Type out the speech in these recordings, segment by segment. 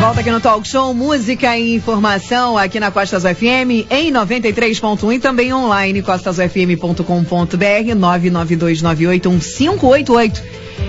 volta aqui no Talk Show, música e informação aqui na Costas FM em 93.1 e também online costasfm.com.br 992981588.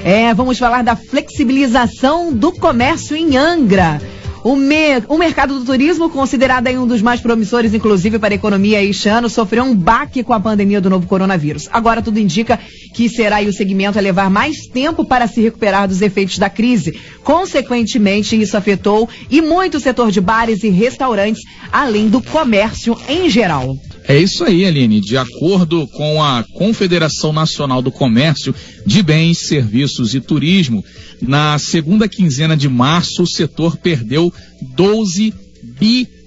É, vamos falar da flexibilização do comércio em Angra. O, me, o mercado do turismo, considerado um dos mais promissores, inclusive para a economia este ano, sofreu um baque com a pandemia do novo coronavírus. Agora tudo indica que será o segmento a levar mais tempo para se recuperar dos efeitos da crise. Consequentemente, isso afetou e muito o setor de bares e restaurantes, além do comércio em geral. É isso aí, Aline. De acordo com a Confederação Nacional do Comércio de Bens, Serviços e Turismo, na segunda quinzena de março, o setor perdeu 12 bilhões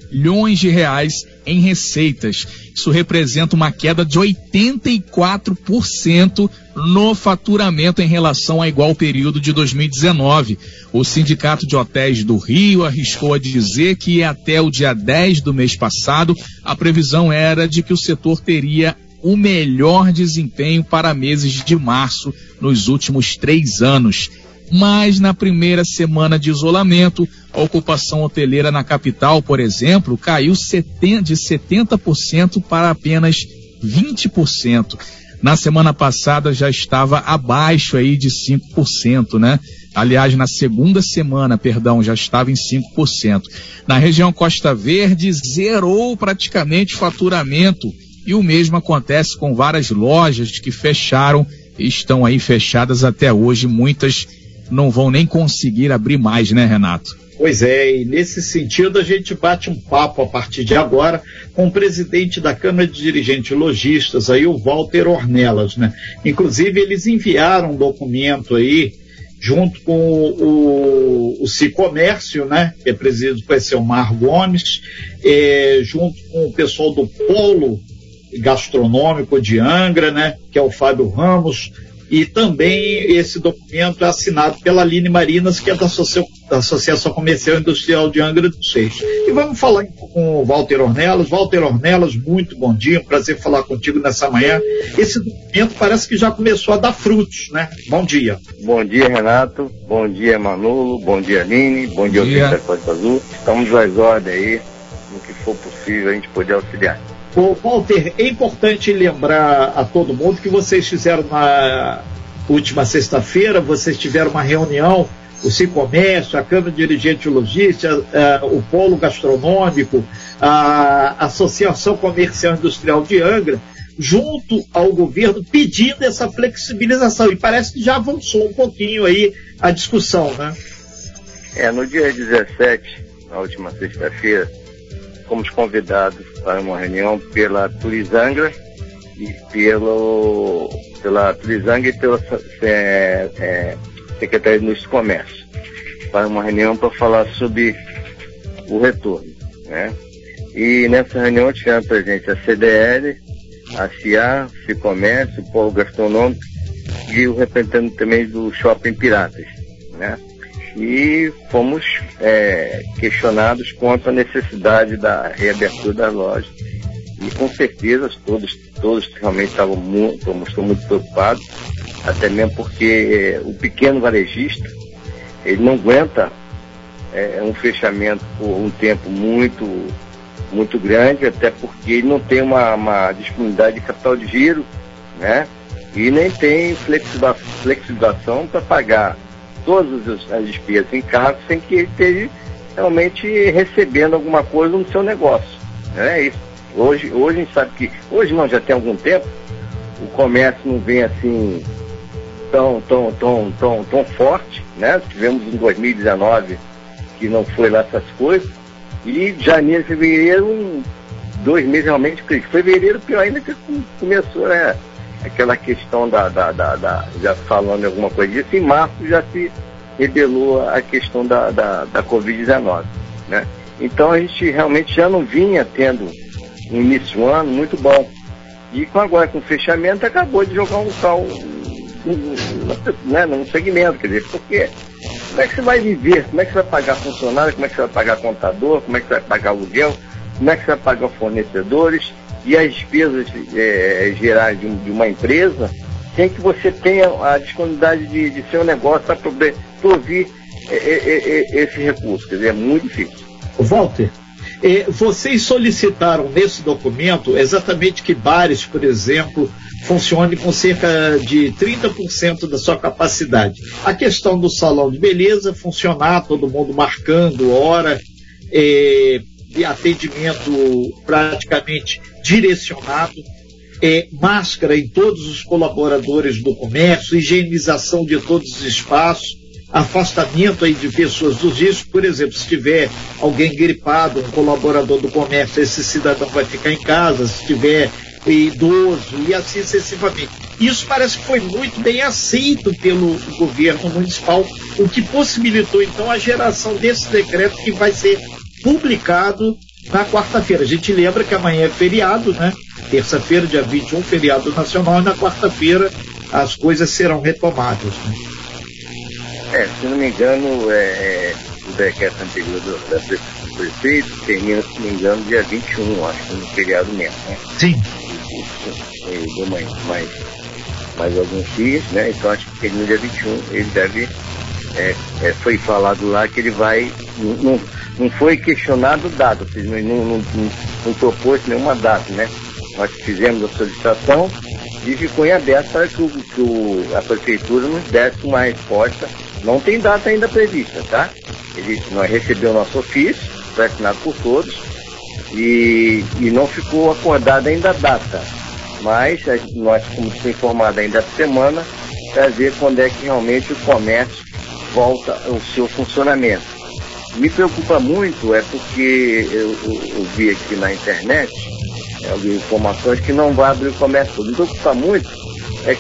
de reais em receitas. Isso representa uma queda de 84% no faturamento em relação a igual período de 2019. O Sindicato de Hotéis do Rio arriscou a dizer que até o dia 10 do mês passado, a previsão era de que o setor teria o melhor desempenho para meses de março nos últimos três anos mas na primeira semana de isolamento, a ocupação hoteleira na capital, por exemplo, caiu de 70% para apenas 20%. Na semana passada já estava abaixo aí de 5%, né? Aliás, na segunda semana, perdão, já estava em 5%. Na região Costa Verde, zerou praticamente faturamento. E o mesmo acontece com várias lojas que fecharam e estão aí fechadas até hoje, muitas não vão nem conseguir abrir mais, né, Renato? Pois é, e nesse sentido a gente bate um papo a partir de agora com o presidente da Câmara de Dirigentes Logistas, aí o Walter Ornelas, né? Inclusive eles enviaram um documento aí junto com o, o Cicomércio, né, que é presidido por Selmar Gomes, é, junto com o pessoal do Polo Gastronômico de Angra, né, que é o Fábio Ramos, e também esse documento é assinado pela Aline Marinas, que é da, da Associação Comercial Industrial de Angra dos Reis. E vamos falar com o Walter Ornelas. Walter Ornelas, muito bom dia, um prazer falar contigo nessa manhã. Esse documento parece que já começou a dar frutos, né? Bom dia. Bom dia, Renato. Bom dia, Manolo. Bom dia, Aline. Bom dia, dia. da Costa Azul. Estamos às ordens aí, no que for possível a gente poder auxiliar. Walter, é importante lembrar a todo mundo que vocês fizeram na última sexta-feira, vocês tiveram uma reunião, o Cicomércio, a Câmara de Dirigentes de Logística, uh, o Polo Gastronômico, a Associação Comercial Industrial de Angra, junto ao governo, pedindo essa flexibilização. E parece que já avançou um pouquinho aí a discussão, né? É, no dia 17, na última sexta-feira, fomos convidados para uma reunião pela Turizangra e pelo, pela Turizangra e pela é, é, Secretaria de Indústria e Comércio para uma reunião para falar sobre o retorno, né? E nessa reunião tivemos presente a CDL, a CIA, o Cicomércio, o Polo Gastronômico e o representante também do Shopping Piratas, né? E fomos é, questionados quanto à necessidade da reabertura das lojas. E com certeza todos, todos realmente estavam muito, muito preocupados, até mesmo porque é, o pequeno varejista ele não aguenta é, um fechamento por um tempo muito, muito grande, até porque ele não tem uma, uma disponibilidade de capital de giro, né? E nem tem flexibilização para pagar todas as despesas em casa sem que ele esteja realmente recebendo alguma coisa no seu negócio. É isso. Hoje, hoje a gente sabe que, hoje não, já tem algum tempo, o comércio não vem assim tão, tão, tão, tão, tão forte, né? Tivemos em 2019 que não foi lá essas coisas, e janeiro, fevereiro, dois meses realmente, fevereiro pior ainda que começou, né? Aquela questão da, da, da, da, já falando alguma coisa disso, em março já se revelou a questão da, da, da Covid-19. Né? Então a gente realmente já não vinha tendo um início do ano muito bom. E com agora com o fechamento acabou de jogar um sal né, num segmento, quer dizer, porque como é que você vai viver? Como é que você vai pagar funcionário? Como é que você vai pagar contador? Como é que você vai pagar aluguel? Como é que você vai pagar fornecedores? E as despesas é, gerais de, de, uma empresa, sem que você tenha a disponibilidade de, de seu negócio para prover esse recurso. Quer dizer, é muito difícil. Walter, vocês solicitaram nesse documento exatamente que bares, por exemplo, funcionem com cerca de 30% da sua capacidade. A questão do salão de beleza funcionar, todo mundo marcando hora, eh, de atendimento praticamente direcionado, é, máscara em todos os colaboradores do comércio, higienização de todos os espaços, afastamento aí de pessoas dos riscos. Por exemplo, se tiver alguém gripado, um colaborador do comércio, esse cidadão vai ficar em casa, se tiver idoso e assim sucessivamente. Isso parece que foi muito bem aceito pelo governo municipal, o que possibilitou então a geração desse decreto que vai ser publicado na quarta-feira. A gente lembra que amanhã é feriado, né? Terça-feira, dia 21, feriado nacional, e na quarta-feira as coisas serão retomadas. Né? É, se não me engano, é, é o decreto anterior do, prefeito termina, se não me engano, dia 21, acho que no feriado mesmo, né? Sim. E, mais, mais, mais alguns dias, né? Então acho que termina dia 21, ele deve. É, é, foi falado lá que ele vai. Não, não foi questionado data, não, não, não, não propôs nenhuma data, né? Nós fizemos a solicitação e ficou em aberto para que, o, que o, a prefeitura nos desse uma resposta não tem data ainda prevista, tá? Ele, nós recebemos nosso ofício, foi assinado por todos, e, e não ficou acordada ainda a data. Mas nós fomos informados ainda essa semana para ver quando é que realmente o comércio volta ao seu funcionamento. Me preocupa muito é porque eu, eu, eu vi aqui na internet é, informações que não vai abrir o comércio. Me preocupa muito é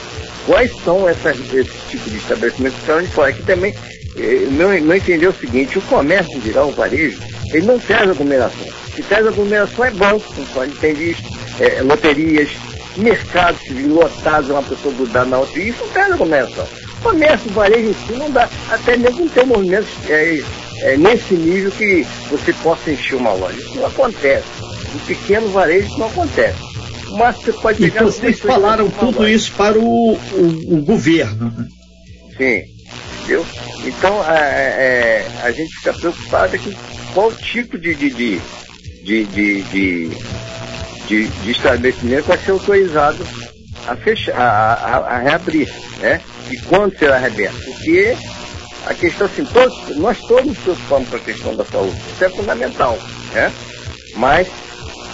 quais são essas, esse tipo de estabelecimentos que estão de fora. Que também, eh, não, não entendeu o seguinte, o comércio geral, o varejo, ele não traz aglomeração. Se traz aglomeração é bom, pode entender isso. É, loterias, mercados lotados, uma pessoa grudada na outra, isso não traz aglomeração. Comércio, varejo em si não dá, até mesmo não tem movimentos é, é, nesse nível que você possa encher uma loja. Isso não acontece. No pequeno varejo não acontece mas você pode pegar. E vocês falaram tudo isso para o, o, o governo, né? Sim, entendeu? Então é, é, a gente fica preocupado com qual tipo de, de, de, de, de, de, de, de estabelecimento vai ser autorizado a fechar, a, a, a, reabrir, né? E quando será reaberto? Porque a questão assim, todos, nós todos preocupamos com a questão da saúde, isso é fundamental, né? Mas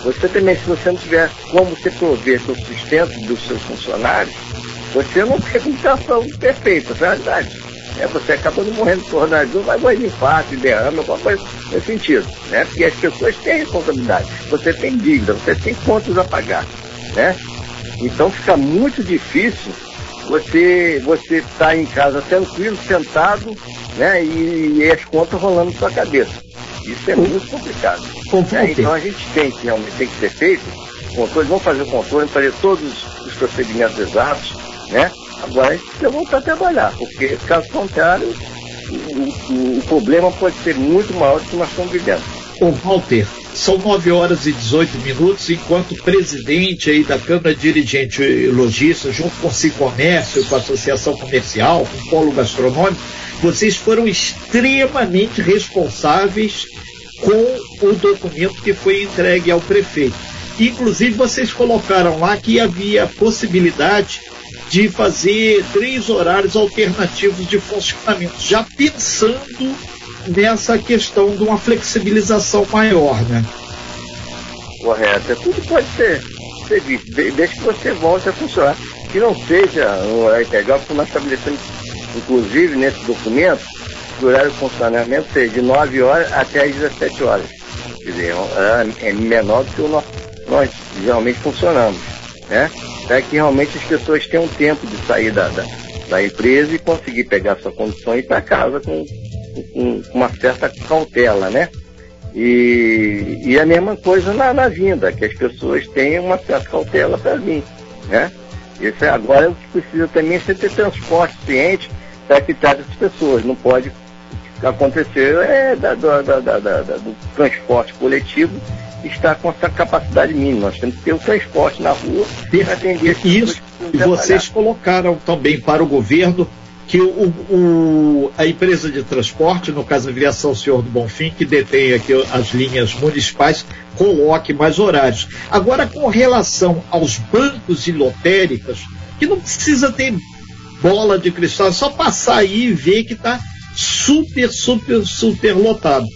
você também, se você não tiver como você prover o sustento dos seus funcionários, você não tem comunicação perfeita, é verdade. É, você acaba não morrendo por coronavírus, vai morrer de infarto, derrame, alguma coisa nesse sentido. Né? Porque as pessoas têm responsabilidade. Você tem dívida, você tem contas a pagar. Né? Então fica muito difícil você você estar tá em casa tranquilo, sentado, né? E, e as contas rolando na sua cabeça. Isso é muito complicado. É, então a gente tem que realmente tem que ser feito controle, vamos fazer o controle, fazer todos os procedimentos exatos, né? Agora a gente precisa voltar a trabalhar, porque caso contrário, o, o, o problema pode ser muito maior do que nós estamos vivendo. Ô Walter, são 9 horas e 18 minutos, enquanto presidente aí da Câmara Dirigente Logista, junto com o Cicomércio, com a Associação Comercial, com o Polo Gastronômico, vocês foram extremamente responsáveis com o documento que foi entregue ao prefeito. Inclusive, vocês colocaram lá que havia possibilidade de fazer três horários alternativos de funcionamento, já pensando nessa questão de uma flexibilização maior, né? Correto. Tudo pode ser, ser desde que você volte a funcionar. Que não seja um horário integral, porque nós estabelecemos, inclusive, nesse documento, o horário de funcionamento seja de 9 horas até as 17 horas. Quer dizer, é, é menor do que o nós, nós geralmente funcionamos. Né? Para que realmente as pessoas tenham tempo de sair da, da, da empresa e conseguir pegar sua condição e ir para casa com, com, com, uma certa cautela, né? E, e a mesma coisa na, na vinda, que as pessoas tenham uma certa cautela para vir, né? Isso é, agora o que precisa também é ter transporte suficiente para trate as pessoas. Não pode acontecer é da, da, da, do transporte coletivo está com essa capacidade mínima. Nós temos que ter o transporte na rua para atender Isso. E vocês colocaram também para o governo que o, o, a empresa de transporte, no caso a Aviação Senhor do Bonfim, que detém aqui as linhas municipais, coloque mais horários. Agora, com relação aos bancos e lotéricas, que não precisa ter bola de cristal, é só passar aí e ver que está super, super, super lotado.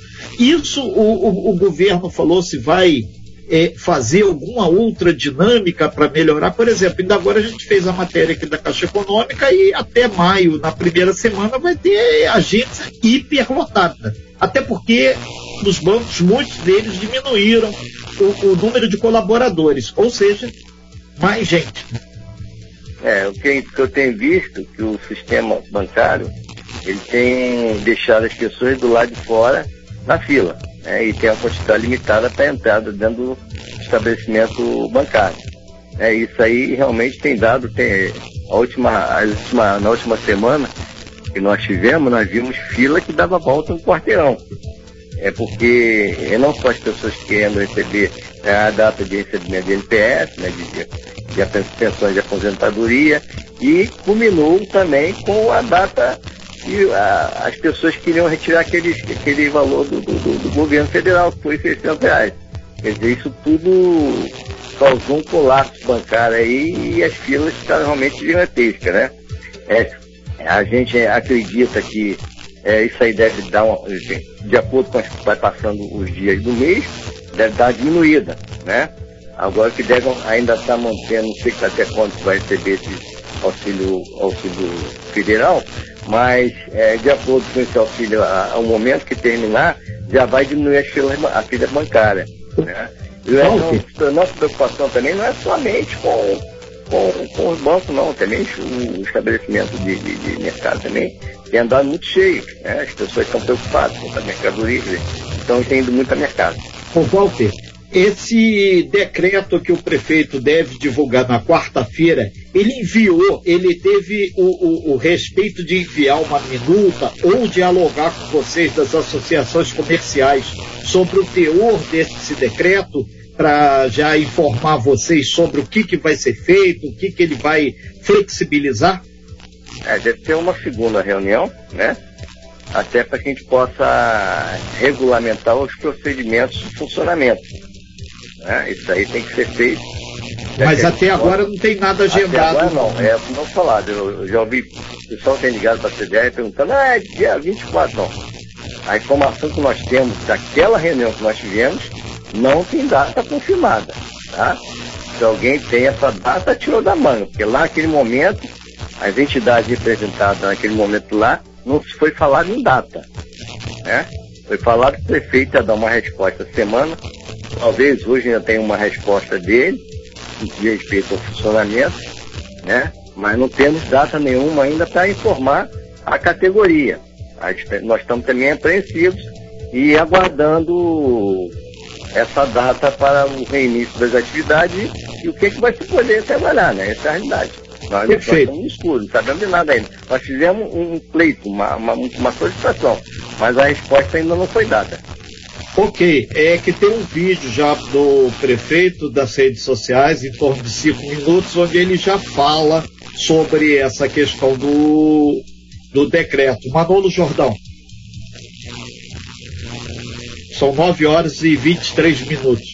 Isso o, o, o governo falou se vai é, fazer alguma outra dinâmica para melhorar. Por exemplo, ainda agora a gente fez a matéria aqui da Caixa Econômica e até maio, na primeira semana, vai ter agência hiperlotada. Até porque nos bancos, muitos deles diminuíram o, o número de colaboradores, ou seja, mais gente. É, o que, que eu tenho visto que o sistema bancário ele tem deixado as pessoas do lado de fora na fila né, e tem a quantidade limitada para entrada dentro do estabelecimento bancário. É, isso aí realmente tem dado, tem, a última, a última, na última semana que nós tivemos, nós vimos fila que dava volta no quarteirão. É porque não só as pessoas querendo receber né, a data de recebimento de NPS, né, de, de pensões de aposentadoria, e culminou também com a data e a, as pessoas queriam retirar aquele, aquele valor do, do, do, governo federal, que foi 600 reais. Quer dizer, isso tudo causou um colapso bancário aí e as filas ficaram realmente gigantescas, né? É, a gente acredita que é, isso aí deve dar, uma, de acordo com que vai passando os dias do mês, deve dar uma diminuída, né? Agora que deve ainda estar tá mantendo, não sei até quando vai receber esse auxílio, auxílio federal, mas é, de acordo com esse auxílio, ao momento que terminar, já vai diminuir a fila, a fila bancária. Né? E a nossa, nossa preocupação também não é somente com, com, com os bancos, não, também o estabelecimento de, de, de mercado também tem andado muito cheio. Né? As pessoas estão preocupadas com a mercadoria, estão indo muito a mercado. Ô Walter, esse decreto que o prefeito deve divulgar na quarta-feira, ele enviou, ele teve o, o, o, respeito de enviar uma minuta ou dialogar com vocês das associações comerciais sobre o teor desse decreto para já informar vocês sobre o que, que vai ser feito, o que, que ele vai flexibilizar? É, deve ter uma segunda reunião, né? Até para que a gente possa regulamentar os procedimentos de funcionamento. Né? Isso aí tem que ser feito. Mas até agora não tem nada agendado. Até agora não, é não falado. Eu, eu já ouvi o pessoal tem ligado para a CDR perguntando, ah, é dia 24, não. A informação que nós temos daquela reunião que nós tivemos não tem data confirmada. Tá? Se alguém tem essa data, tirou da manga, porque lá naquele momento, as entidades representadas naquele momento lá, não se foi falado em data. Né? Foi falado que o prefeito ia dar uma resposta semana, Talvez hoje ainda tenha uma resposta dele, diz respeito ao funcionamento, né? mas não temos data nenhuma ainda para informar a categoria. Nós estamos também apreensivos e aguardando essa data para o reinício das atividades e o que, é que vai se poder trabalhar, né? Essa é a realidade. Nós, nós estamos no escuro, não sabemos de nada ainda. Nós fizemos um pleito, uma, uma, uma solicitação, mas a resposta ainda não foi dada. Ok, é que tem um vídeo já do prefeito das redes sociais, em torno de cinco minutos, onde ele já fala sobre essa questão do, do decreto. Manolo Jordão. São 9 horas e 23 minutos.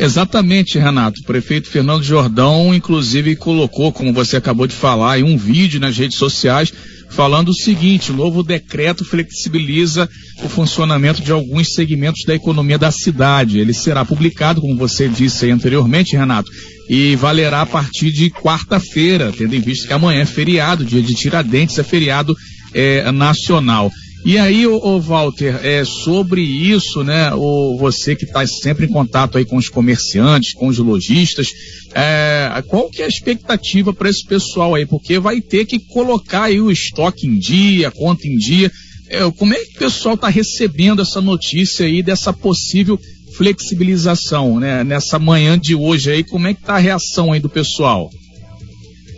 Exatamente, Renato. O prefeito Fernando Jordão, inclusive, colocou, como você acabou de falar, um vídeo nas redes sociais falando o seguinte: o novo decreto flexibiliza o funcionamento de alguns segmentos da economia da cidade. Ele será publicado, como você disse anteriormente, Renato, e valerá a partir de quarta-feira, tendo em vista que amanhã é feriado, dia de Tiradentes é feriado é, nacional. E aí, o, Walter, é, sobre isso, né, o, você que está sempre em contato aí com os comerciantes, com os lojistas, é, qual que é a expectativa para esse pessoal aí? Porque vai ter que colocar aí o estoque em dia, a conta em dia. É, como é que o pessoal está recebendo essa notícia aí dessa possível flexibilização, né? Nessa manhã de hoje aí, como é que está a reação aí do pessoal?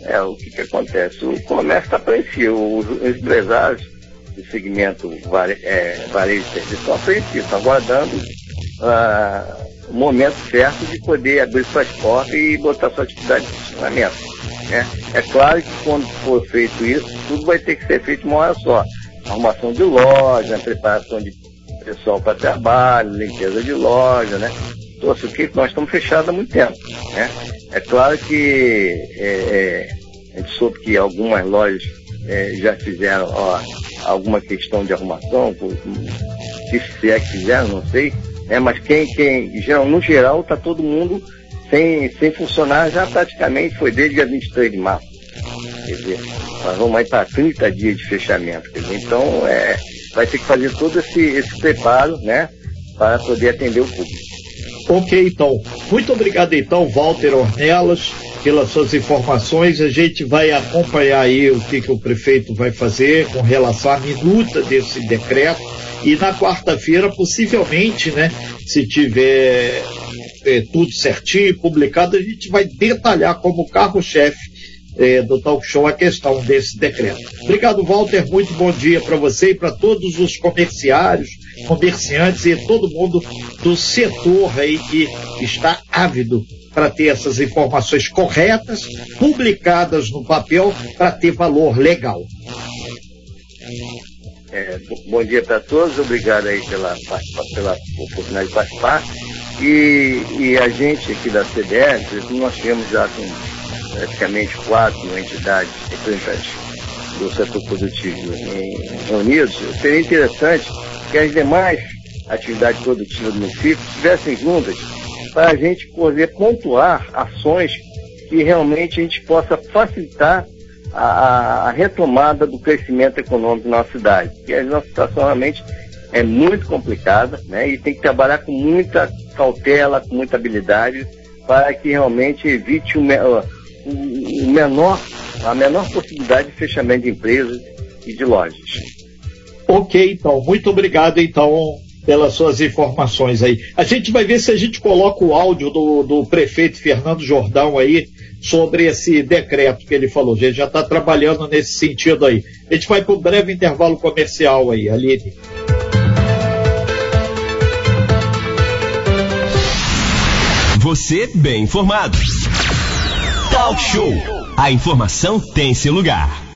É, o que, que acontece? O comércio está apreensivo, os empresários do segmento vare, é, varejo de serviço estão apreensivos, estão aguardando uh, o momento certo de poder abrir suas portas e botar sua atividade de funcionamento. Né? É claro que quando for feito isso, tudo vai ter que ser feito uma hora só. Arrumação de loja, preparação de pessoal para trabalho, limpeza de loja, né? Então, assim, que nós estamos fechados há muito tempo. Né? É claro que é, é, a gente soube que algumas lojas é, já fizeram ó, alguma questão de arrumação, se é que fizeram, não sei, né? mas quem, quem geral, no geral, está todo mundo sem, sem funcionar já praticamente foi desde dia 23 de março. Quer dizer, nós vamos aí para 30 dias de fechamento. Dizer, então, é, vai ter que fazer todo esse, esse preparo, né, para poder atender o público. Ok, então. Muito obrigado, então, Walter Ornelas, pelas suas informações. A gente vai acompanhar aí o que, que o prefeito vai fazer com relação à minuta desse decreto. E na quarta-feira, possivelmente, né, se tiver é, tudo certinho, publicado, a gente vai detalhar como carro-chefe é, do talk show a questão desse decreto. Obrigado, Walter. Muito bom dia para você e para todos os comerciários, comerciantes e todo mundo do setor aí que está ávido para ter essas informações corretas, publicadas no papel, para ter valor legal. É, bom dia para todos, obrigado aí pela, pela oportunidade de participar. E, e a gente aqui da CDR, nós tivemos já com praticamente quatro entidades representantes do setor produtivo reunidos, seria interessante que as demais atividades produtivas do município estivessem juntas para a gente poder pontuar ações que realmente a gente possa facilitar a, a retomada do crescimento econômico na nossa cidade. Porque a nossa situação realmente é muito complicada né, e tem que trabalhar com muita cautela, com muita habilidade, para que realmente evite o, o menor, a menor possibilidade de fechamento de empresas e de lojas. Ok, então, muito obrigado então pelas suas informações aí. A gente vai ver se a gente coloca o áudio do, do prefeito Fernando Jordão aí sobre esse decreto que ele falou. A gente já está trabalhando nesse sentido aí. A gente vai para um breve intervalo comercial aí, Aline. Você bem informado. Talk Show. A informação tem seu lugar.